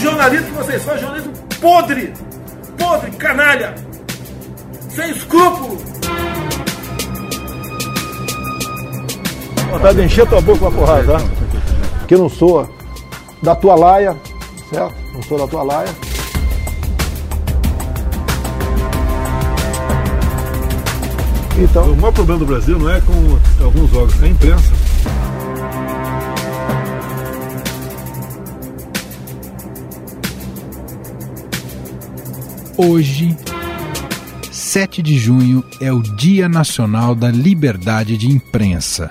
jornalismo que vocês fazem, jornalismo podre, podre, canalha, sem escrúpulo. Vontade de encher tua boca com a porrada, tá? Que eu não sou da tua laia, certo? Não sou da tua laia. Então, o maior problema do Brasil não é com alguns órgãos, é a imprensa. Hoje, 7 de junho, é o Dia Nacional da Liberdade de Imprensa.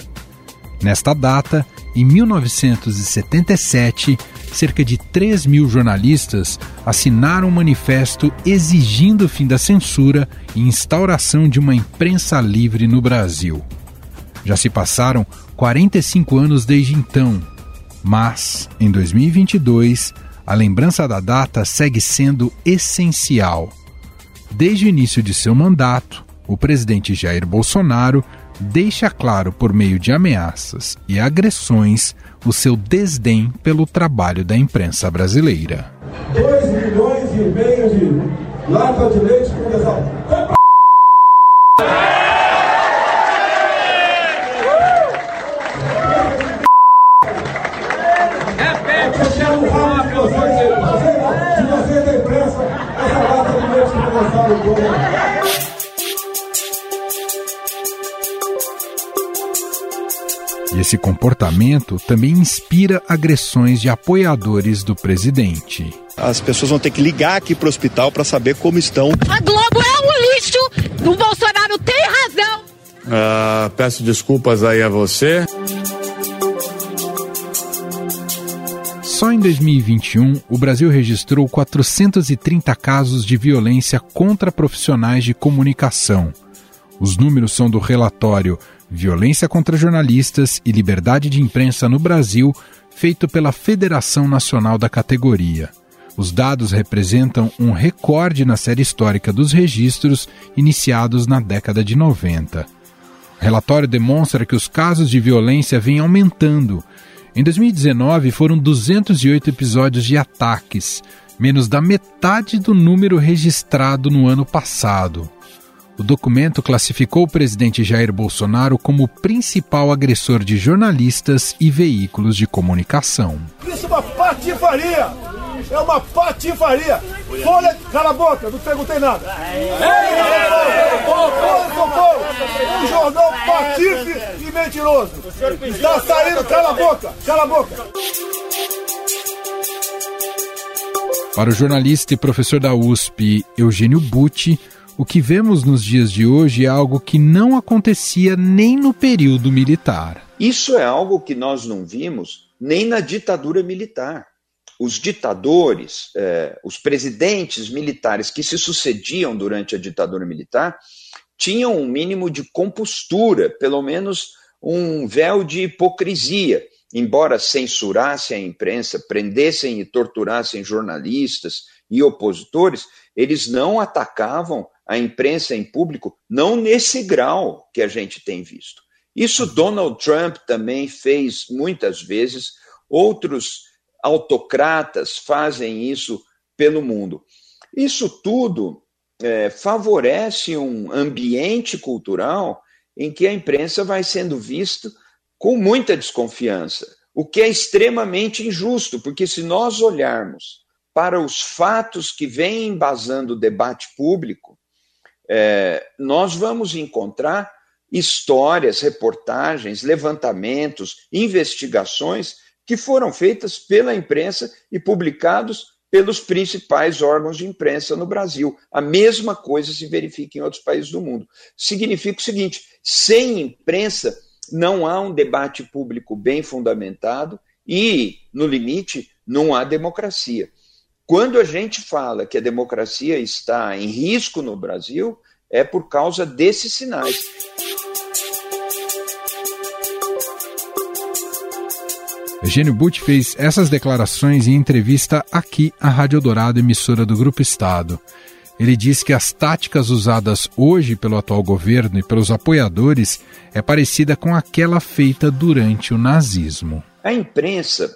Nesta data, em 1977, cerca de 3 mil jornalistas assinaram um manifesto exigindo o fim da censura e instauração de uma imprensa livre no Brasil. Já se passaram 45 anos desde então, mas, em 2022, a lembrança da data segue sendo essencial. Desde o início de seu mandato, o presidente Jair Bolsonaro deixa claro por meio de ameaças e agressões o seu desdém pelo trabalho da imprensa brasileira. 2 milhões e meio de lata de leite condensado. E esse comportamento também inspira agressões de apoiadores do presidente. As pessoas vão ter que ligar aqui para o hospital para saber como estão. A Globo é um lixo, o Bolsonaro tem razão. Uh, peço desculpas aí a você. Só em 2021, o Brasil registrou 430 casos de violência contra profissionais de comunicação. Os números são do relatório Violência contra Jornalistas e Liberdade de Imprensa no Brasil, feito pela Federação Nacional da categoria. Os dados representam um recorde na série histórica dos registros iniciados na década de 90. O relatório demonstra que os casos de violência vêm aumentando. Em 2019, foram 208 episódios de ataques, menos da metade do número registrado no ano passado. O documento classificou o presidente Jair Bolsonaro como o principal agressor de jornalistas e veículos de comunicação. Isso é uma patifaria! É uma patifaria! Folha, cala a boca, não perguntei nada. Folha São Paulo, um jornal patife e mentiroso. Está saindo, cala a boca, cala a boca. Para o jornalista e professor da USP, Eugênio Butti, o que vemos nos dias de hoje é algo que não acontecia nem no período militar. Isso é algo que nós não vimos nem na ditadura militar. Os ditadores, eh, os presidentes militares que se sucediam durante a ditadura militar tinham um mínimo de compostura, pelo menos um véu de hipocrisia. Embora censurassem a imprensa, prendessem e torturassem jornalistas e opositores, eles não atacavam a imprensa em público, não nesse grau que a gente tem visto. Isso Donald Trump também fez muitas vezes, outros autocratas fazem isso pelo mundo. Isso tudo é, favorece um ambiente cultural em que a imprensa vai sendo vista com muita desconfiança, o que é extremamente injusto, porque se nós olharmos para os fatos que vêm embasando o debate público, é, nós vamos encontrar histórias, reportagens, levantamentos, investigações que foram feitas pela imprensa e publicados pelos principais órgãos de imprensa no Brasil. A mesma coisa se verifica em outros países do mundo. Significa o seguinte: sem imprensa não há um debate público bem fundamentado e, no limite, não há democracia. Quando a gente fala que a democracia está em risco no Brasil, é por causa desses sinais. Eugênio Butti fez essas declarações em entrevista aqui à Rádio Dourado, emissora do Grupo Estado. Ele diz que as táticas usadas hoje pelo atual governo e pelos apoiadores é parecida com aquela feita durante o nazismo. A imprensa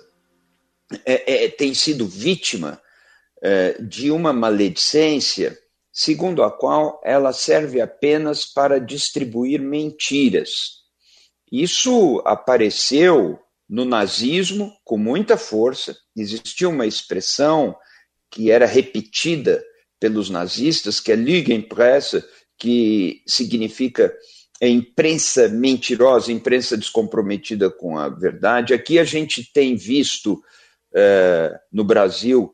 é, é, tem sido vítima é, de uma maledicência segundo a qual ela serve apenas para distribuir mentiras. Isso apareceu no nazismo com muita força, existia uma expressão que era repetida pelos nazistas, que é Lügenpresse, que significa é imprensa mentirosa, imprensa descomprometida com a verdade. Aqui a gente tem visto eh, no Brasil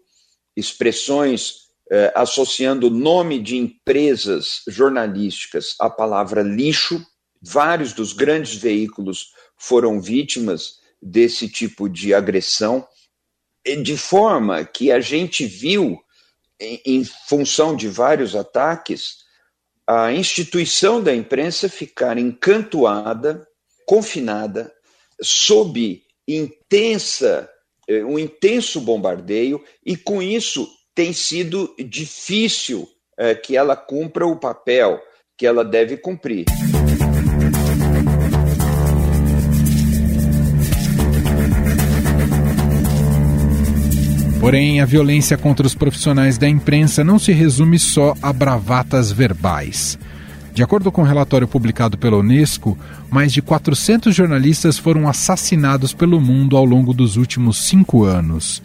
expressões eh, associando o nome de empresas jornalísticas à palavra lixo. Vários dos grandes veículos foram vítimas desse tipo de agressão, de forma que a gente viu, em, em função de vários ataques, a instituição da imprensa ficar encantoada, confinada, sob intensa, eh, um intenso bombardeio, e com isso tem sido difícil é, que ela cumpra o papel que ela deve cumprir. Porém, a violência contra os profissionais da imprensa não se resume só a bravatas verbais. De acordo com um relatório publicado pela Unesco, mais de 400 jornalistas foram assassinados pelo mundo ao longo dos últimos cinco anos.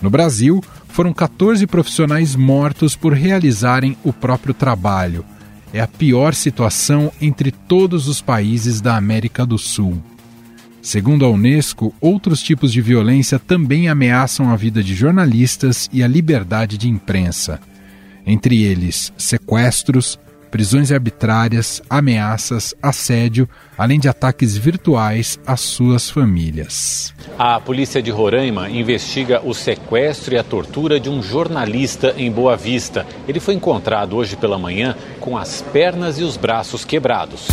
No Brasil, foram 14 profissionais mortos por realizarem o próprio trabalho. É a pior situação entre todos os países da América do Sul. Segundo a Unesco, outros tipos de violência também ameaçam a vida de jornalistas e a liberdade de imprensa. Entre eles, sequestros, prisões arbitrárias, ameaças, assédio, além de ataques virtuais às suas famílias. A polícia de Roraima investiga o sequestro e a tortura de um jornalista em Boa Vista. Ele foi encontrado hoje pela manhã com as pernas e os braços quebrados.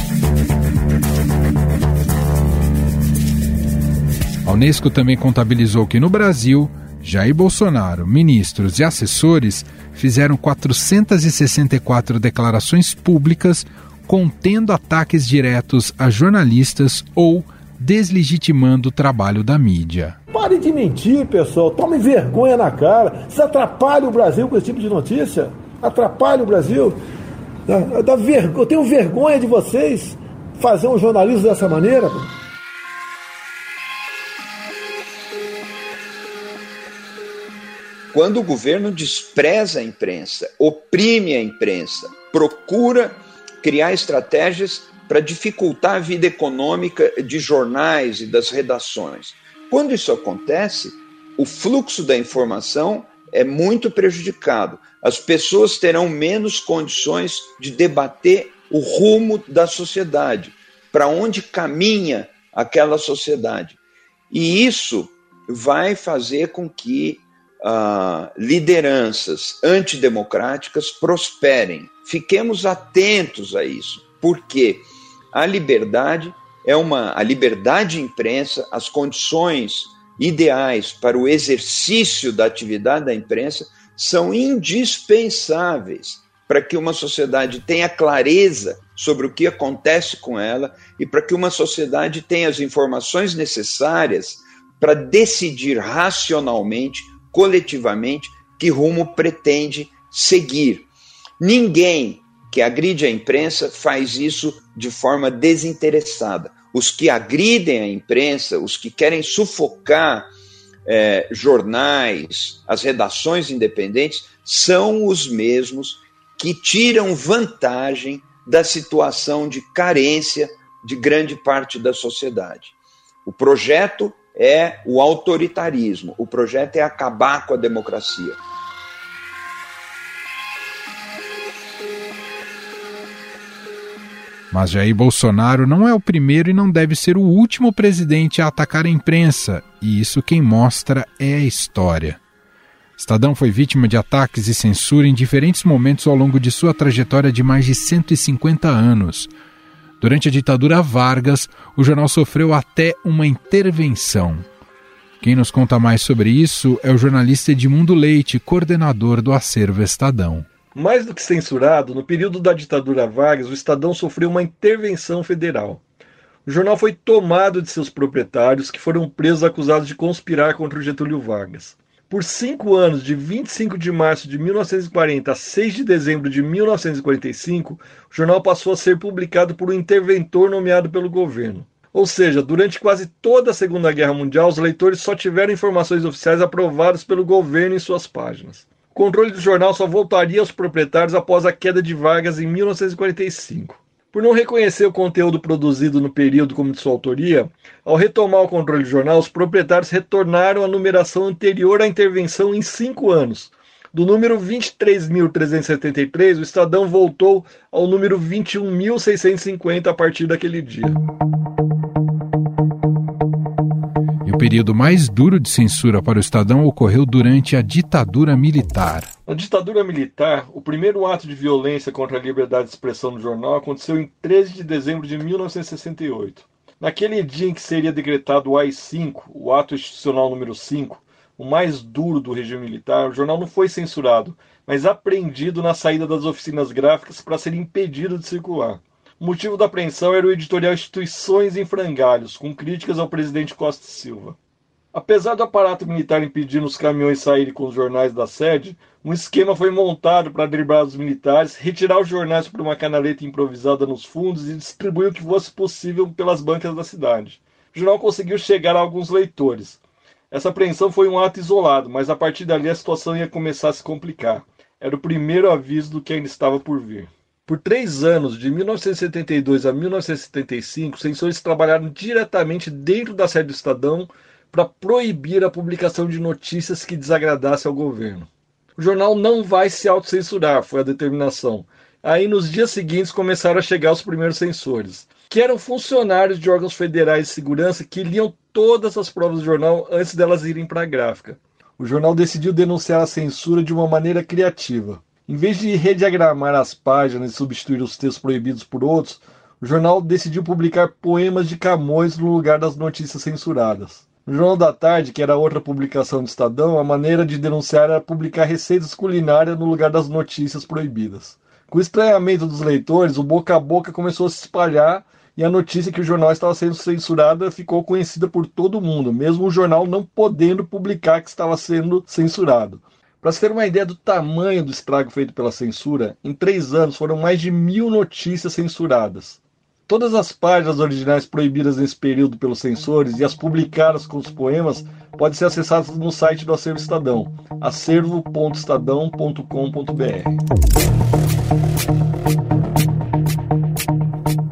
A Unesco também contabilizou que no Brasil, Jair Bolsonaro, ministros e assessores fizeram 464 declarações públicas contendo ataques diretos a jornalistas ou deslegitimando o trabalho da mídia. Pare de mentir, pessoal. Tome vergonha na cara. Você atrapalha o Brasil com esse tipo de notícia. Atrapalha o Brasil. Eu tenho vergonha de vocês fazer um jornalismo dessa maneira. Quando o governo despreza a imprensa, oprime a imprensa, procura criar estratégias para dificultar a vida econômica de jornais e das redações. Quando isso acontece, o fluxo da informação é muito prejudicado. As pessoas terão menos condições de debater o rumo da sociedade, para onde caminha aquela sociedade. E isso vai fazer com que uh, lideranças antidemocráticas prosperem. Fiquemos atentos a isso, porque a liberdade é uma a liberdade de imprensa, as condições ideais para o exercício da atividade da imprensa são indispensáveis para que uma sociedade tenha clareza sobre o que acontece com ela e para que uma sociedade tenha as informações necessárias para decidir racionalmente coletivamente que rumo pretende seguir. Ninguém que agride a imprensa faz isso de forma desinteressada. Os que agridem a imprensa, os que querem sufocar é, jornais, as redações independentes, são os mesmos que tiram vantagem da situação de carência de grande parte da sociedade. O projeto é o autoritarismo, o projeto é acabar com a democracia. Mas Jair Bolsonaro não é o primeiro e não deve ser o último presidente a atacar a imprensa, e isso quem mostra é a história. Estadão foi vítima de ataques e censura em diferentes momentos ao longo de sua trajetória de mais de 150 anos, Durante a ditadura Vargas, o jornal sofreu até uma intervenção. Quem nos conta mais sobre isso é o jornalista Edmundo Leite, coordenador do acervo Estadão. Mais do que censurado, no período da ditadura Vargas, o Estadão sofreu uma intervenção federal. O jornal foi tomado de seus proprietários, que foram presos acusados de conspirar contra o Getúlio Vargas. Por cinco anos, de 25 de março de 1940 a 6 de dezembro de 1945, o jornal passou a ser publicado por um interventor nomeado pelo governo. Ou seja, durante quase toda a Segunda Guerra Mundial, os leitores só tiveram informações oficiais aprovadas pelo governo em suas páginas. O controle do jornal só voltaria aos proprietários após a queda de Vargas em 1945. Por não reconhecer o conteúdo produzido no período como de sua autoria, ao retomar o controle do jornal, os proprietários retornaram à numeração anterior à intervenção em cinco anos. Do número 23.373, o Estadão voltou ao número 21.650 a partir daquele dia. O período mais duro de censura para o Estadão ocorreu durante a ditadura militar. Na ditadura militar, o primeiro ato de violência contra a liberdade de expressão no jornal aconteceu em 13 de dezembro de 1968. Naquele dia em que seria decretado o AI-5, o ato institucional número 5, o mais duro do regime militar, o jornal não foi censurado, mas apreendido na saída das oficinas gráficas para ser impedido de circular. O motivo da apreensão era o editorial Instituições em Frangalhos, com críticas ao presidente Costa Silva. Apesar do aparato militar impedir os caminhões saírem com os jornais da sede, um esquema foi montado para driblar os militares, retirar os jornais por uma canaleta improvisada nos fundos e distribuir o que fosse possível pelas bancas da cidade. O jornal conseguiu chegar a alguns leitores. Essa apreensão foi um ato isolado, mas a partir dali a situação ia começar a se complicar. Era o primeiro aviso do que ainda estava por vir. Por três anos, de 1972 a 1975, censores trabalharam diretamente dentro da sede do Estadão para proibir a publicação de notícias que desagradassem ao governo. O jornal não vai se autocensurar, foi a determinação. Aí, nos dias seguintes, começaram a chegar os primeiros censores, que eram funcionários de órgãos federais de segurança que liam todas as provas do jornal antes delas irem para a gráfica. O jornal decidiu denunciar a censura de uma maneira criativa. Em vez de rediagramar as páginas e substituir os textos proibidos por outros, o jornal decidiu publicar poemas de Camões no lugar das notícias censuradas. No Jornal da Tarde, que era outra publicação do Estadão, a maneira de denunciar era publicar receitas culinárias no lugar das notícias proibidas. Com o estranhamento dos leitores, o boca a boca começou a se espalhar e a notícia que o jornal estava sendo censurado ficou conhecida por todo mundo, mesmo o jornal não podendo publicar que estava sendo censurado. Para se ter uma ideia do tamanho do estrago feito pela censura, em três anos foram mais de mil notícias censuradas. Todas as páginas originais proibidas nesse período pelos censores e as publicadas com os poemas podem ser acessadas no site do Acervo Estadão, acervo.estadão.com.br.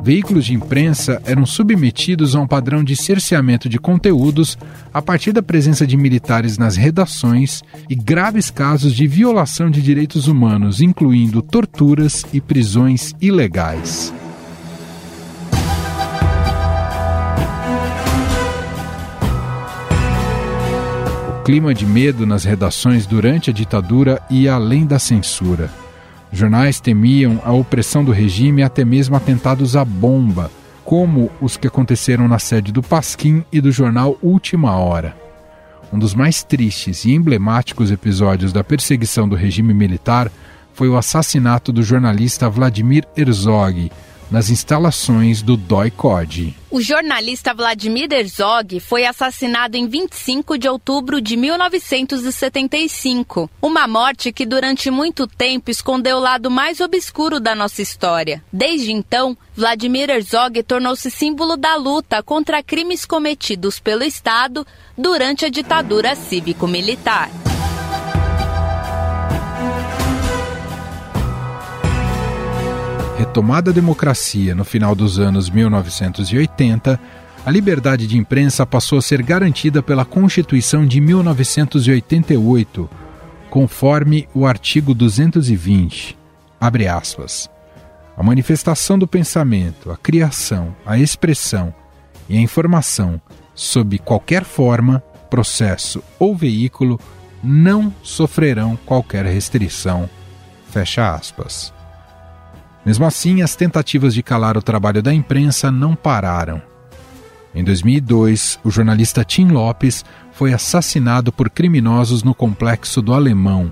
Veículos de imprensa eram submetidos a um padrão de cerceamento de conteúdos a partir da presença de militares nas redações e graves casos de violação de direitos humanos, incluindo torturas e prisões ilegais. O clima de medo nas redações durante a ditadura ia além da censura. Jornais temiam a opressão do regime e até mesmo atentados à bomba, como os que aconteceram na sede do Pasquim e do jornal Última Hora. Um dos mais tristes e emblemáticos episódios da perseguição do regime militar foi o assassinato do jornalista Vladimir Herzog, nas instalações do DOI-CODE. O jornalista Vladimir Herzog foi assassinado em 25 de outubro de 1975. Uma morte que durante muito tempo escondeu o lado mais obscuro da nossa história. Desde então, Vladimir Herzog tornou-se símbolo da luta contra crimes cometidos pelo Estado durante a ditadura cívico-militar. Retomada a democracia no final dos anos 1980, a liberdade de imprensa passou a ser garantida pela Constituição de 1988, conforme o artigo 220. Abre aspas. A manifestação do pensamento, a criação, a expressão e a informação, sob qualquer forma, processo ou veículo, não sofrerão qualquer restrição. Fecha aspas. Mesmo assim, as tentativas de calar o trabalho da imprensa não pararam. Em 2002, o jornalista Tim Lopes foi assassinado por criminosos no complexo do Alemão,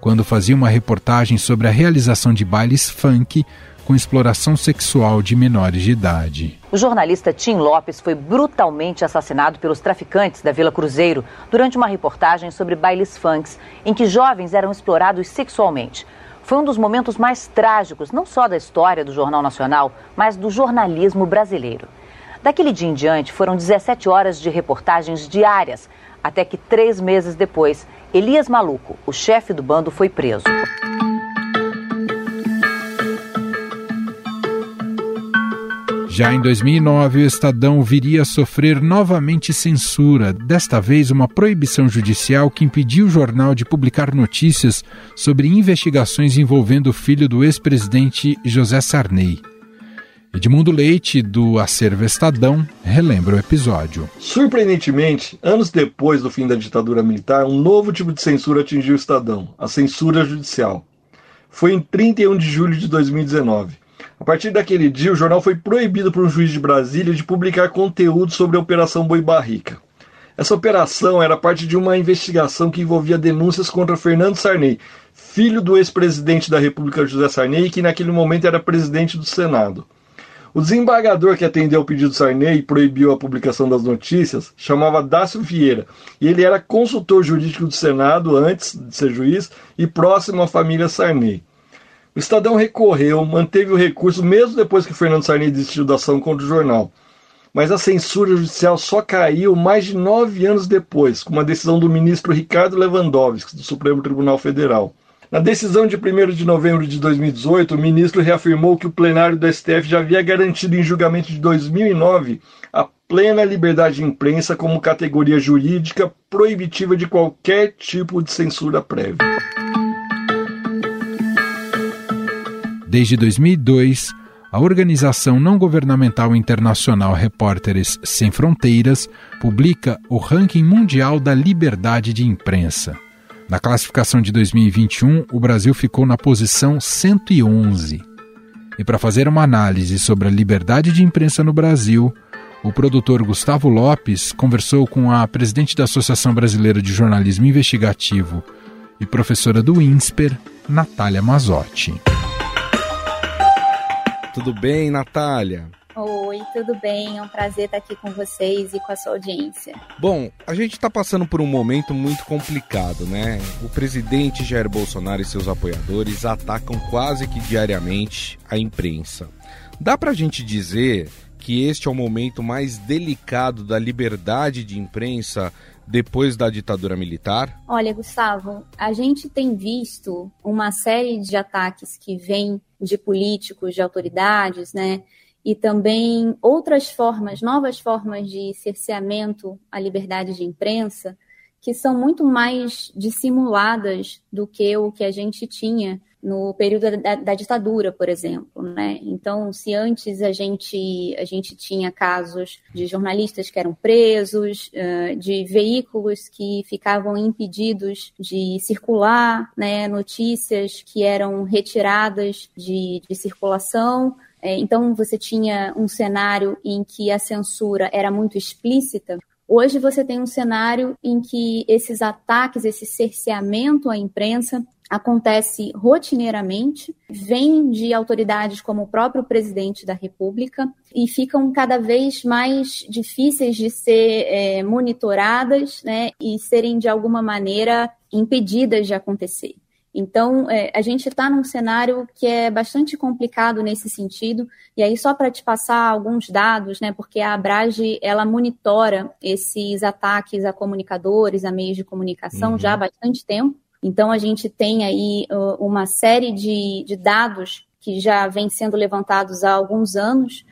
quando fazia uma reportagem sobre a realização de bailes funk com exploração sexual de menores de idade. O jornalista Tim Lopes foi brutalmente assassinado pelos traficantes da Vila Cruzeiro durante uma reportagem sobre bailes funks em que jovens eram explorados sexualmente. Foi um dos momentos mais trágicos, não só da história do Jornal Nacional, mas do jornalismo brasileiro. Daquele dia em diante, foram 17 horas de reportagens diárias, até que três meses depois, Elias Maluco, o chefe do bando, foi preso. Já em 2009, o Estadão viria a sofrer novamente censura, desta vez uma proibição judicial que impediu o jornal de publicar notícias sobre investigações envolvendo o filho do ex-presidente José Sarney. Edmundo Leite, do Acervo Estadão, relembra o episódio. Surpreendentemente, anos depois do fim da ditadura militar, um novo tipo de censura atingiu o Estadão, a censura judicial. Foi em 31 de julho de 2019. A partir daquele dia, o jornal foi proibido por um juiz de Brasília de publicar conteúdo sobre a Operação Boi Barrica. Essa operação era parte de uma investigação que envolvia denúncias contra Fernando Sarney, filho do ex-presidente da República José Sarney, que naquele momento era presidente do Senado. O desembargador que atendeu ao pedido do Sarney e proibiu a publicação das notícias chamava Dácio Vieira, e ele era consultor jurídico do Senado antes de ser juiz e próximo à família Sarney. O Estadão recorreu, manteve o recurso mesmo depois que Fernando Sarney desistiu da ação contra o jornal. Mas a censura judicial só caiu mais de nove anos depois, com uma decisão do ministro Ricardo Lewandowski, do Supremo Tribunal Federal. Na decisão de 1 de novembro de 2018, o ministro reafirmou que o plenário do STF já havia garantido em julgamento de 2009 a plena liberdade de imprensa como categoria jurídica proibitiva de qualquer tipo de censura prévia. Desde 2002, a organização não governamental internacional Repórteres Sem Fronteiras publica o ranking mundial da liberdade de imprensa. Na classificação de 2021, o Brasil ficou na posição 111. E para fazer uma análise sobre a liberdade de imprensa no Brasil, o produtor Gustavo Lopes conversou com a presidente da Associação Brasileira de Jornalismo Investigativo e professora do INSPER, Natália Mazotti. Tudo bem, Natália? Oi, tudo bem? É um prazer estar aqui com vocês e com a sua audiência. Bom, a gente está passando por um momento muito complicado, né? O presidente Jair Bolsonaro e seus apoiadores atacam quase que diariamente a imprensa. Dá para a gente dizer que este é o momento mais delicado da liberdade de imprensa depois da ditadura militar? Olha, Gustavo, a gente tem visto uma série de ataques que vêm de políticos, de autoridades, né? E também outras formas, novas formas de cerceamento à liberdade de imprensa, que são muito mais dissimuladas do que o que a gente tinha no período da, da, ditadura, por exemplo, né? Então, se antes a gente a gente tinha casos de jornalistas que eram presos, de veículos que ficavam impedidos de circular, né? Notícias que eram retiradas de, de circulação. É, então, você tinha um cenário em que a censura era muito explícita, Hoje você tem um cenário em que esses ataques, esse cerceamento à imprensa acontece rotineiramente, vem de autoridades como o próprio presidente da República e ficam cada vez mais difíceis de ser é, monitoradas né, e serem de alguma maneira impedidas de acontecer. Então, é, a gente está num cenário que é bastante complicado nesse sentido. E aí, só para te passar alguns dados, né, porque a Abrage ela monitora esses ataques a comunicadores, a meios de comunicação uhum. já há bastante tempo. Então, a gente tem aí uma série de, de dados que já vem sendo levantados há alguns anos.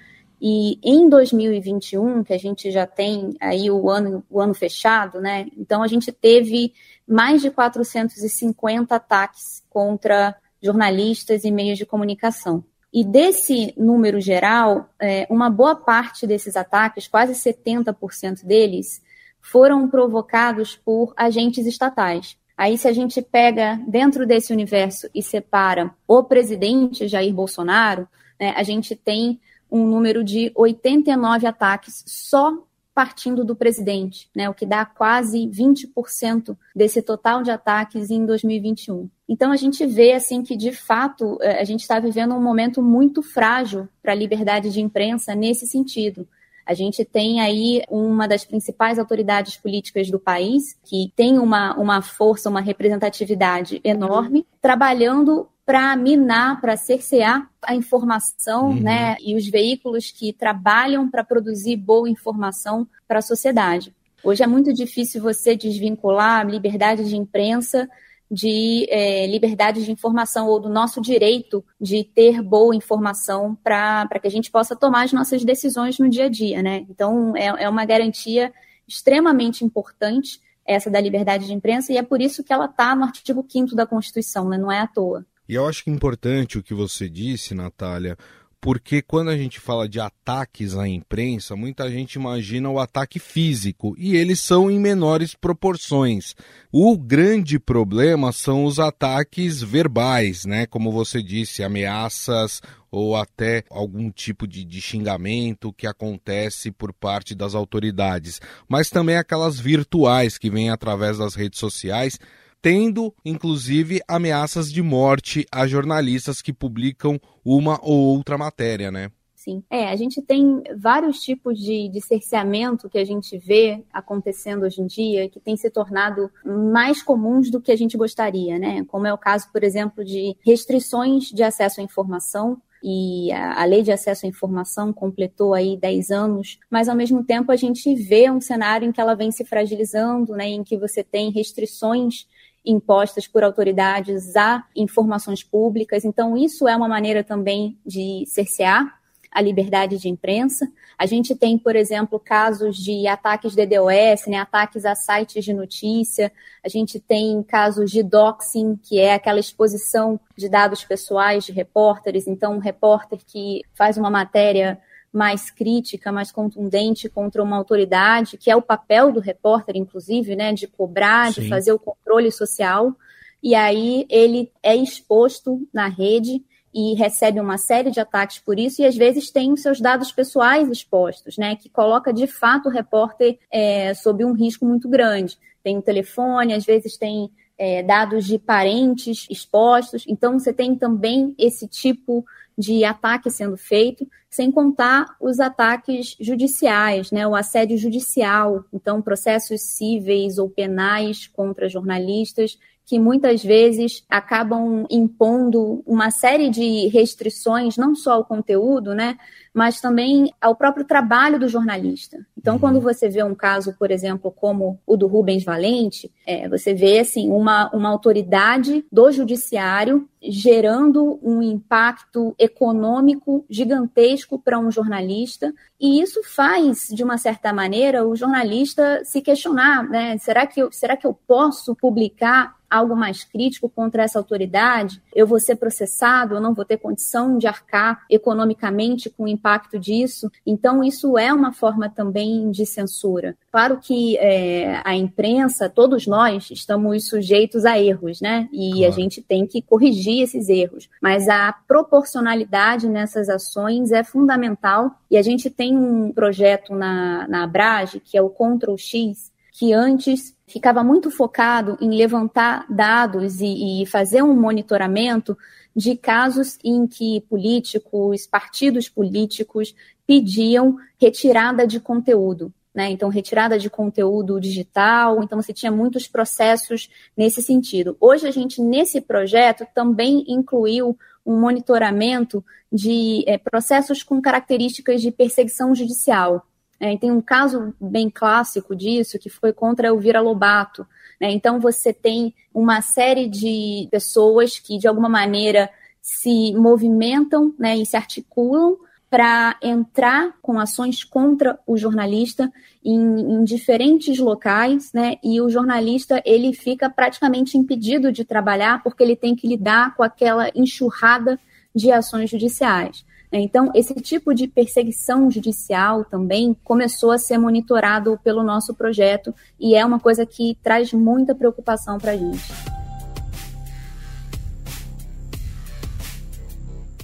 E em 2021, que a gente já tem aí o ano, o ano fechado, né? Então, a gente teve mais de 450 ataques contra jornalistas e meios de comunicação. E desse número geral, é, uma boa parte desses ataques, quase 70% deles, foram provocados por agentes estatais. Aí, se a gente pega dentro desse universo e separa o presidente Jair Bolsonaro, né, a gente tem um número de 89 ataques só partindo do presidente, né, o que dá quase 20% desse total de ataques em 2021. Então a gente vê assim que de fato eh, a gente está vivendo um momento muito frágil para a liberdade de imprensa nesse sentido. A gente tem aí uma das principais autoridades políticas do país, que tem uma, uma força, uma representatividade enorme, trabalhando para minar, para cercear a informação, uhum. né, e os veículos que trabalham para produzir boa informação para a sociedade. Hoje é muito difícil você desvincular a liberdade de imprensa de é, liberdade de informação ou do nosso direito de ter boa informação para que a gente possa tomar as nossas decisões no dia a dia, né? Então, é, é uma garantia extremamente importante essa da liberdade de imprensa e é por isso que ela está no artigo 5 da Constituição, né? Não é à toa. E eu acho que é importante o que você disse, Natália, porque quando a gente fala de ataques à imprensa, muita gente imagina o ataque físico e eles são em menores proporções. O grande problema são os ataques verbais, né? Como você disse, ameaças ou até algum tipo de, de xingamento que acontece por parte das autoridades, mas também aquelas virtuais que vêm através das redes sociais tendo inclusive ameaças de morte a jornalistas que publicam uma ou outra matéria, né? Sim. É, a gente tem vários tipos de, de cerceamento que a gente vê acontecendo hoje em dia, que tem se tornado mais comuns do que a gente gostaria, né? Como é o caso, por exemplo, de restrições de acesso à informação, e a, lei de acesso à informação completou aí 10 anos, mas ao mesmo tempo a gente vê um cenário em que ela vem se fragilizando, né, em que você tem restrições impostas por autoridades a informações públicas. Então, isso é uma maneira também de cercear a liberdade de imprensa. A gente tem, por exemplo, casos de ataques DDoS, né, ataques a sites de notícia. A gente tem casos de doxing, que é aquela exposição de dados pessoais de repórteres. Então, um repórter que faz uma matéria mais crítica, mais contundente contra uma autoridade, que é o papel do repórter, inclusive, né, de cobrar, Sim. de fazer o controle social. E aí ele é exposto na rede e recebe uma série de ataques por isso, e às vezes tem os seus dados pessoais expostos, né? Que coloca de fato o repórter é, sob um risco muito grande. Tem o telefone, às vezes tem é, dados de parentes expostos, então você tem também esse tipo de ataque sendo feito, sem contar os ataques judiciais, né, o assédio judicial, então processos cíveis ou penais contra jornalistas, que muitas vezes acabam impondo uma série de restrições, não só ao conteúdo, né, mas também ao próprio trabalho do jornalista. Então, uhum. quando você vê um caso, por exemplo, como o do Rubens Valente, é, você vê assim uma, uma autoridade do judiciário gerando um impacto econômico gigantesco para um jornalista, e isso faz, de uma certa maneira, o jornalista se questionar, né? Será que eu, será que eu posso publicar algo mais crítico contra essa autoridade? Eu vou ser processado, eu não vou ter condição de arcar economicamente com o impacto disso. Então, isso é uma forma também de censura. Claro que é, a imprensa, todos nós, estamos sujeitos a erros, né? E claro. a gente tem que corrigir esses erros. Mas a proporcionalidade nessas ações é fundamental. E a gente tem um projeto na, na Abrage, que é o Ctrl X, que antes ficava muito focado em levantar dados e, e fazer um monitoramento de casos em que políticos, partidos políticos pediam retirada de conteúdo. Né? Então, retirada de conteúdo digital, então você tinha muitos processos nesse sentido. Hoje, a gente, nesse projeto, também incluiu um monitoramento de é, processos com características de perseguição judicial. É, tem um caso bem clássico disso, que foi contra Elvira Lobato. Né? Então, você tem uma série de pessoas que, de alguma maneira, se movimentam né, e se articulam para entrar com ações contra o jornalista em, em, diferentes locais, né? E o jornalista ele fica praticamente impedido de trabalhar porque ele tem que lidar com aquela enxurrada de ações judiciais. Então, esse tipo de perseguição judicial também começou a ser monitorado pelo nosso projeto e é uma coisa que traz muita preocupação para a gente.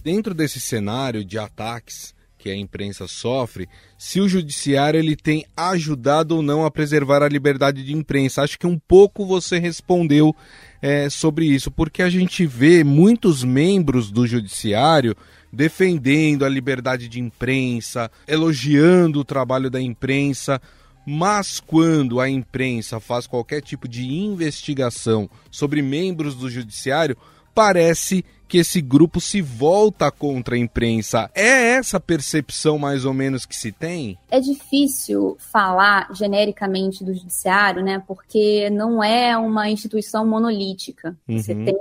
Dentro desse cenário de ataques que a imprensa sofre, se o judiciário ele tem ajudado ou não a preservar a liberdade de imprensa. Acho que um pouco você respondeu é, sobre isso, porque a gente vê muitos membros do judiciário defendendo a liberdade de imprensa, elogiando o trabalho da imprensa. Mas quando a imprensa faz qualquer tipo de investigação sobre membros do judiciário, parece que esse grupo se volta contra a imprensa. É essa percepção mais ou menos que se tem? É difícil falar genericamente do judiciário, né? Porque não é uma instituição monolítica. Uhum. Você tem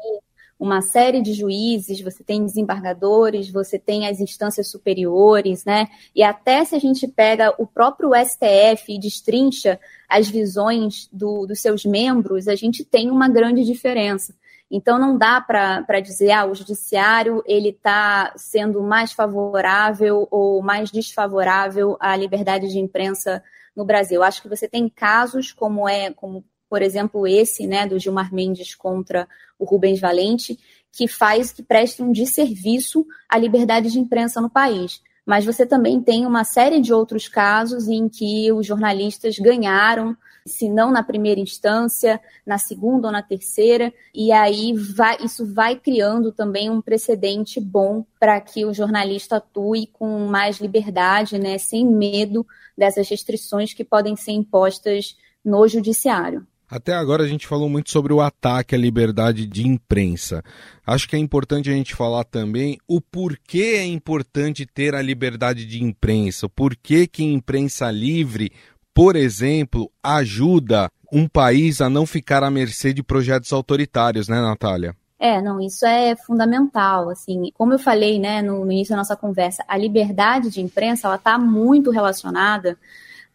uma série de juízes, você tem desembargadores, você tem as instâncias superiores, né? E até se a gente pega o próprio STF e destrincha as visões do, dos seus membros, a gente tem uma grande diferença. Então não dá para dizer, ah, o judiciário ele está sendo mais favorável ou mais desfavorável à liberdade de imprensa no Brasil. Acho que você tem casos como é, como por exemplo esse, né, do Gilmar Mendes contra o Rubens Valente, que faz que preste um desserviço à liberdade de imprensa no país. Mas você também tem uma série de outros casos em que os jornalistas ganharam se não na primeira instância, na segunda ou na terceira, e aí vai, isso vai criando também um precedente bom para que o jornalista atue com mais liberdade, né, sem medo dessas restrições que podem ser impostas no judiciário. Até agora a gente falou muito sobre o ataque à liberdade de imprensa. Acho que é importante a gente falar também o porquê é importante ter a liberdade de imprensa, o porquê que imprensa livre por exemplo, ajuda um país a não ficar à mercê de projetos autoritários, né, Natália? É, não, isso é fundamental. Assim, como eu falei, né, no, no início da nossa conversa, a liberdade de imprensa ela está muito relacionada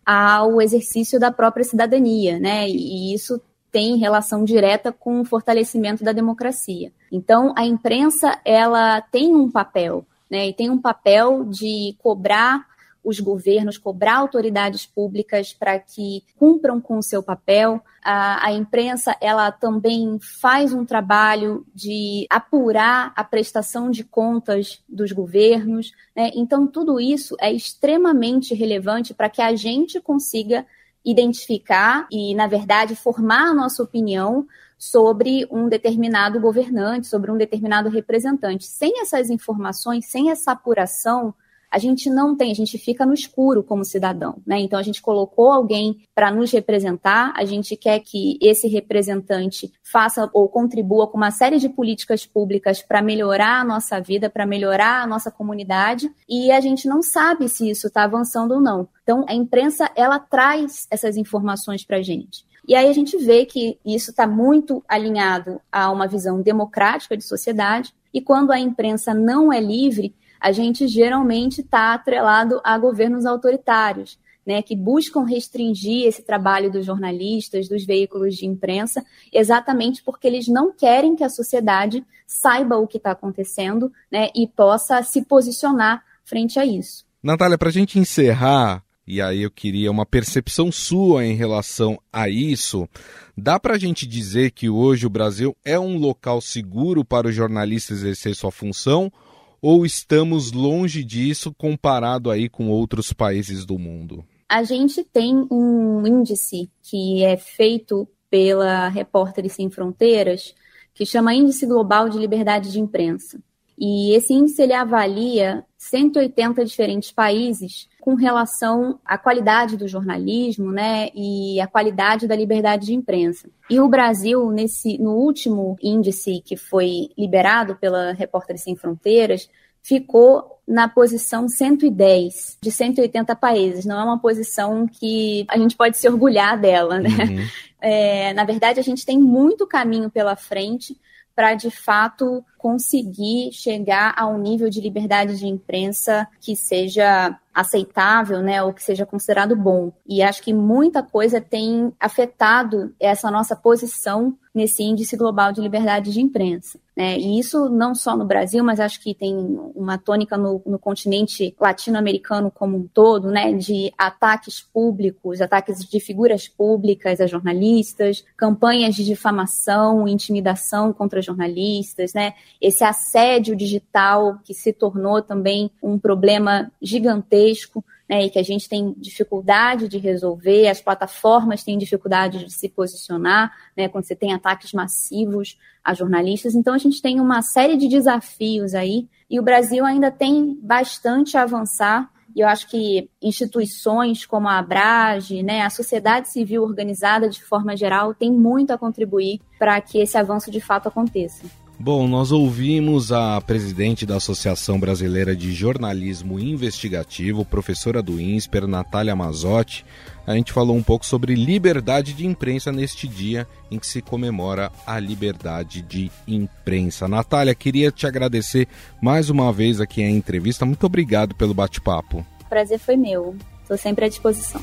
ao exercício da própria cidadania, né? E isso tem relação direta com o fortalecimento da democracia. Então, a imprensa ela tem um papel, né? E tem um papel de cobrar os governos, cobrar autoridades públicas para que cumpram com o seu papel. A, a, imprensa ela também faz um trabalho de apurar a prestação de contas dos governos. Né? Então, tudo isso é extremamente relevante para que a gente consiga identificar e, na verdade, formar a nossa opinião sobre um determinado governante, sobre um determinado representante. Sem essas informações, sem essa apuração, a gente não tem, a gente fica no escuro como cidadão, né? Então a gente colocou alguém para nos representar, a gente quer que esse representante faça ou contribua com uma série de políticas públicas para melhorar a nossa vida, para melhorar a nossa comunidade, e a gente não sabe se isso está avançando ou não. Então a imprensa ela traz essas informações para a gente. E aí a gente vê que isso está muito alinhado a uma visão democrática de sociedade, e quando a imprensa não é livre, a gente geralmente está atrelado a governos autoritários, né, que buscam restringir esse trabalho dos jornalistas, dos veículos de imprensa, exatamente porque eles não querem que a sociedade saiba o que está acontecendo né, e possa se posicionar frente a isso. Natália, para a gente encerrar, e aí eu queria uma percepção sua em relação a isso. Dá para a gente dizer que hoje o Brasil é um local seguro para o jornalista exercer sua função ou estamos longe disso comparado aí com outros países do mundo? A gente tem um índice que é feito pela Repórteres Sem Fronteiras, que chama Índice Global de Liberdade de Imprensa. E esse índice ele avalia 180 diferentes países com relação à qualidade do jornalismo, né, e a qualidade da liberdade de imprensa. E o Brasil, nesse, no último índice que foi liberado pela Repórteres Sem Fronteiras, ficou na posição 110 de 180 países. Não é uma posição que a gente pode se orgulhar dela, né? Uhum. É, na verdade, a gente tem muito caminho pela frente para de fato conseguir chegar a um nível de liberdade de imprensa que seja aceitável, né, ou que seja considerado bom. E acho que muita coisa tem afetado essa nossa posição nesse índice global de liberdade de imprensa. Né? E isso não só no Brasil, mas acho que tem uma tônica no, no continente latino-americano como um todo, né? de ataques públicos, ataques de figuras públicas a jornalistas, campanhas de difamação, intimidação contra jornalistas, né? esse assédio digital que se tornou também um problema gigantesco né, e que a gente tem dificuldade de resolver, as plataformas têm dificuldade de se posicionar, né, quando você tem ataques massivos a jornalistas. Então, a gente tem uma série de desafios aí, e o Brasil ainda tem bastante a avançar. E eu acho que instituições como a Abrage, né, a sociedade civil organizada de forma geral, tem muito a contribuir para que esse avanço de fato aconteça. Bom, nós ouvimos a presidente da Associação Brasileira de Jornalismo Investigativo, professora do INSPER, Natália Mazotti. A gente falou um pouco sobre liberdade de imprensa neste dia em que se comemora a liberdade de imprensa. Natália, queria te agradecer mais uma vez aqui a entrevista. Muito obrigado pelo bate-papo. Prazer foi meu. Estou sempre à disposição.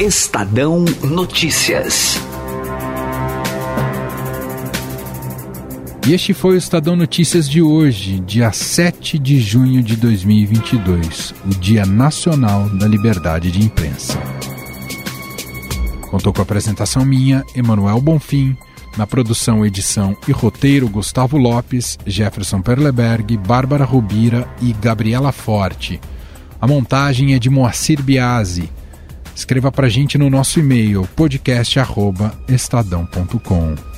Estadão Notícias. E este foi o Estadão Notícias de hoje, dia 7 de junho de 2022, o Dia Nacional da Liberdade de Imprensa. Contou com a apresentação minha, Emanuel Bonfim, na produção, edição e roteiro Gustavo Lopes, Jefferson Perleberg, Bárbara Rubira e Gabriela Forte. A montagem é de Moacir Biasi. Escreva pra gente no nosso e-mail podcast@estadão.com.